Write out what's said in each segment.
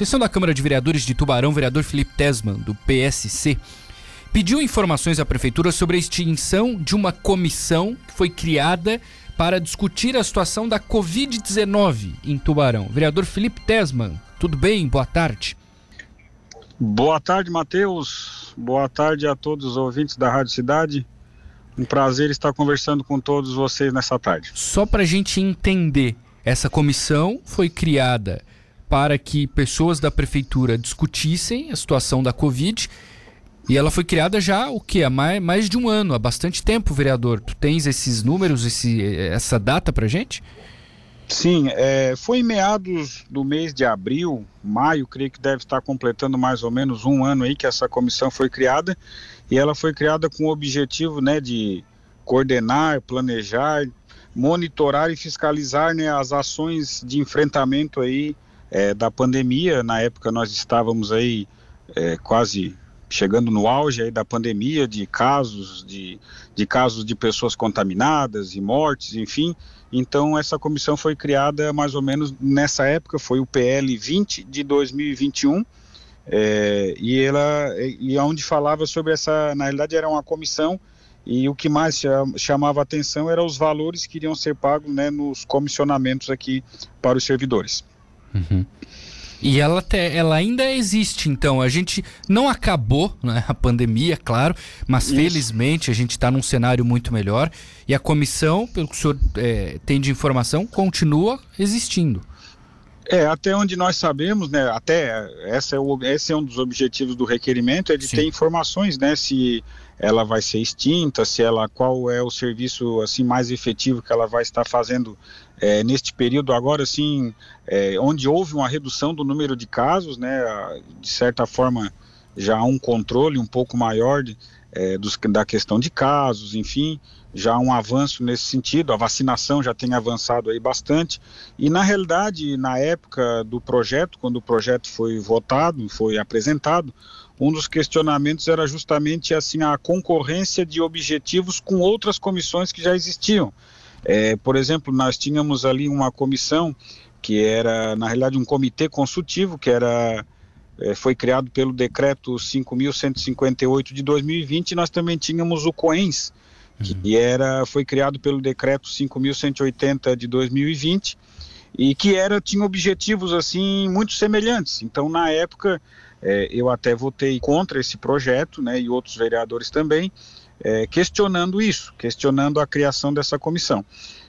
Sessão da Câmara de Vereadores de Tubarão, vereador Felipe Tesman, do PSC, pediu informações à Prefeitura sobre a extinção de uma comissão que foi criada para discutir a situação da Covid-19 em Tubarão. Vereador Felipe Tesman, tudo bem? Boa tarde. Boa tarde, Matheus. Boa tarde a todos os ouvintes da Rádio Cidade. Um prazer estar conversando com todos vocês nessa tarde. Só para a gente entender, essa comissão foi criada para que pessoas da prefeitura discutissem a situação da Covid e ela foi criada já o que há mais, mais de um ano, há bastante tempo, vereador. Tu tens esses números, esse, essa data para gente? Sim, é, foi em meados do mês de abril, maio, creio que deve estar completando mais ou menos um ano aí que essa comissão foi criada e ela foi criada com o objetivo, né, de coordenar, planejar, monitorar e fiscalizar, né, as ações de enfrentamento aí é, da pandemia. Na época nós estávamos aí é, quase chegando no auge aí da pandemia de casos de, de casos de pessoas contaminadas e mortes, enfim. Então essa comissão foi criada mais ou menos nessa época, foi o PL 20 de 2021. É, e ela e onde falava sobre essa, na realidade era uma comissão e o que mais chamava atenção eram os valores que iriam ser pagos né, nos comissionamentos aqui para os servidores. Uhum. E ela, te, ela ainda existe, então. A gente não acabou né, a pandemia, claro, mas Isso. felizmente a gente está num cenário muito melhor. E a comissão, pelo que o senhor é, tem de informação, continua existindo. É, até onde nós sabemos, né, até essa é o, esse é um dos objetivos do requerimento, é de Sim. ter informações, né, se ela vai ser extinta, se ela, qual é o serviço, assim, mais efetivo que ela vai estar fazendo é, neste período agora, assim, é, onde houve uma redução do número de casos, né, de certa forma já há um controle um pouco maior de, é, dos, da questão de casos, enfim, já um avanço nesse sentido, a vacinação já tem avançado aí bastante, e na realidade, na época do projeto, quando o projeto foi votado, foi apresentado, um dos questionamentos era justamente assim a concorrência de objetivos com outras comissões que já existiam. É, por exemplo, nós tínhamos ali uma comissão que era, na realidade, um comitê consultivo, que era é, foi criado pelo decreto 5.158 de 2020, e nós também tínhamos o COENS, que uhum. era, foi criado pelo decreto 5.180 de 2020 e que era tinha objetivos assim muito semelhantes. Então, na época, é, eu até votei contra esse projeto, né, e outros vereadores também, é, questionando isso, questionando a criação dessa comissão.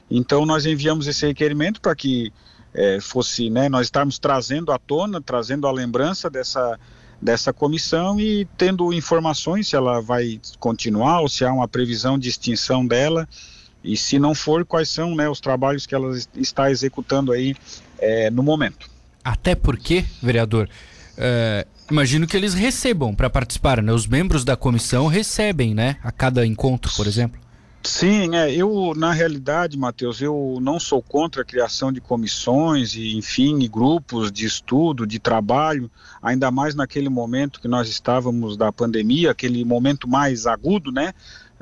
Então, nós enviamos esse requerimento para que é, fosse, né, nós estarmos trazendo à tona, trazendo a lembrança dessa dessa comissão e tendo informações se ela vai continuar ou se há uma previsão de extinção dela e se não for, quais são né, os trabalhos que ela está executando aí é, no momento. Até porque, vereador, é, imagino que eles recebam para participar, né? Os membros da comissão recebem, né? A cada encontro, por exemplo. Sim, é, eu na realidade, Matheus, eu não sou contra a criação de comissões e enfim, e grupos de estudo, de trabalho, ainda mais naquele momento que nós estávamos da pandemia, aquele momento mais agudo, né?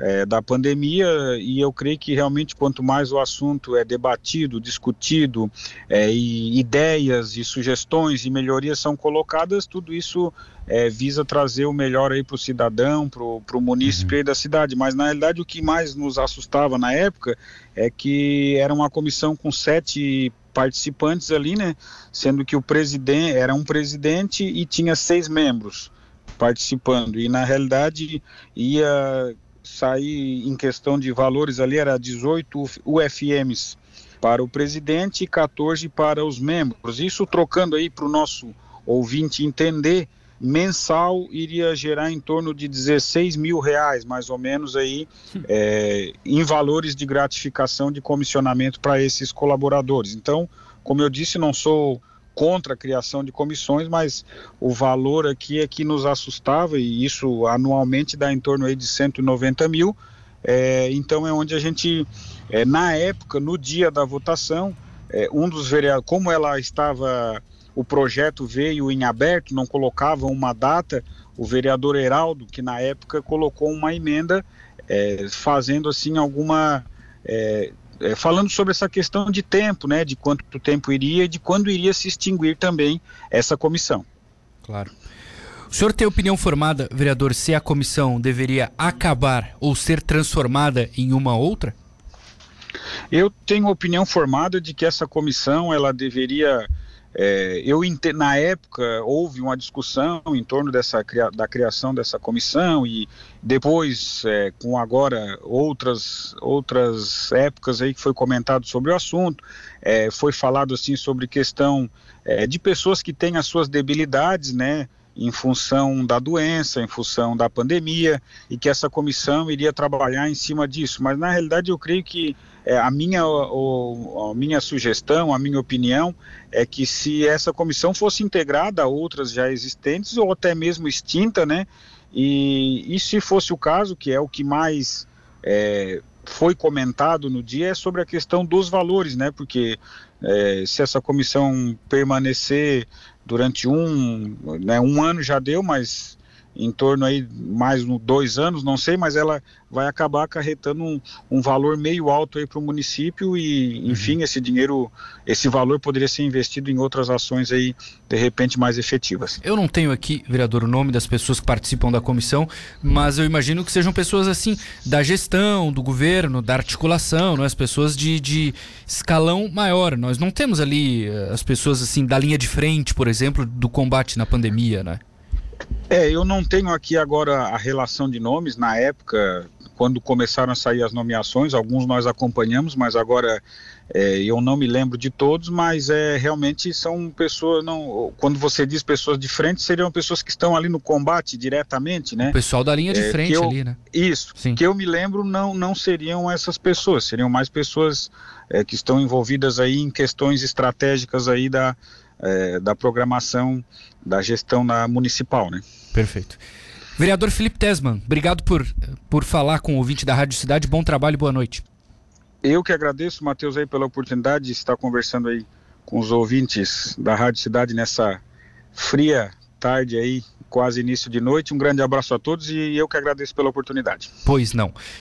É, da pandemia e eu creio que realmente quanto mais o assunto é debatido, discutido é, e ideias e sugestões e melhorias são colocadas, tudo isso é, visa trazer o melhor aí para o cidadão, para o munícipe uhum. da cidade. Mas na realidade o que mais nos assustava na época é que era uma comissão com sete participantes ali, né? Sendo que o presidente era um presidente e tinha seis membros participando e na realidade ia sair em questão de valores ali era 18 UFMs para o presidente e 14 para os membros. Isso trocando aí para o nosso ouvinte entender, mensal iria gerar em torno de 16 mil reais, mais ou menos aí, é, em valores de gratificação de comissionamento para esses colaboradores. Então, como eu disse, não sou contra a criação de comissões, mas o valor aqui é que nos assustava, e isso anualmente dá em torno aí de 190 mil. É, então é onde a gente, é, na época, no dia da votação, é, um dos vereadores, como ela estava, o projeto veio em aberto, não colocava uma data, o vereador Heraldo, que na época colocou uma emenda é, fazendo assim alguma é, falando sobre essa questão de tempo, né, de quanto tempo iria e de quando iria se extinguir também essa comissão. Claro. O senhor tem opinião formada, vereador, se a comissão deveria acabar ou ser transformada em uma outra? Eu tenho opinião formada de que essa comissão ela deveria é, eu na época houve uma discussão em torno dessa da criação dessa comissão e depois é, com agora outras outras épocas aí que foi comentado sobre o assunto é, foi falado assim sobre questão é, de pessoas que têm as suas debilidades né em função da doença, em função da pandemia, e que essa comissão iria trabalhar em cima disso. Mas na realidade eu creio que é, a, minha, o, a minha sugestão, a minha opinião é que se essa comissão fosse integrada a outras já existentes ou até mesmo extinta, né? E, e se fosse o caso, que é o que mais é, foi comentado no dia, é sobre a questão dos valores, né? Porque é, se essa comissão permanecer durante um, né, um ano já deu, mas em torno aí mais um, dois anos, não sei, mas ela vai acabar acarretando um, um valor meio alto aí para o município e, enfim, uhum. esse dinheiro, esse valor poderia ser investido em outras ações aí, de repente, mais efetivas. Eu não tenho aqui, vereador, o nome das pessoas que participam da comissão, mas eu imagino que sejam pessoas assim, da gestão, do governo, da articulação, não é? as pessoas de, de escalão maior. Nós não temos ali eh, as pessoas assim da linha de frente, por exemplo, do combate na pandemia, né? É, eu não tenho aqui agora a relação de nomes. Na época, quando começaram a sair as nomeações, alguns nós acompanhamos, mas agora é, eu não me lembro de todos, mas é realmente são pessoas, não, quando você diz pessoas de frente, seriam pessoas que estão ali no combate diretamente, né? O pessoal da linha de é, frente eu, ali, né? Isso, Sim. que eu me lembro não, não seriam essas pessoas, seriam mais pessoas é, que estão envolvidas aí em questões estratégicas aí da, é, da programação da gestão na municipal, né? Perfeito. Vereador Felipe Tesman, obrigado por, por falar com o ouvinte da Rádio Cidade. Bom trabalho e boa noite. Eu que agradeço, Matheus, aí pela oportunidade de estar conversando aí com os ouvintes da Rádio Cidade nessa fria tarde aí, quase início de noite. Um grande abraço a todos e eu que agradeço pela oportunidade. Pois não.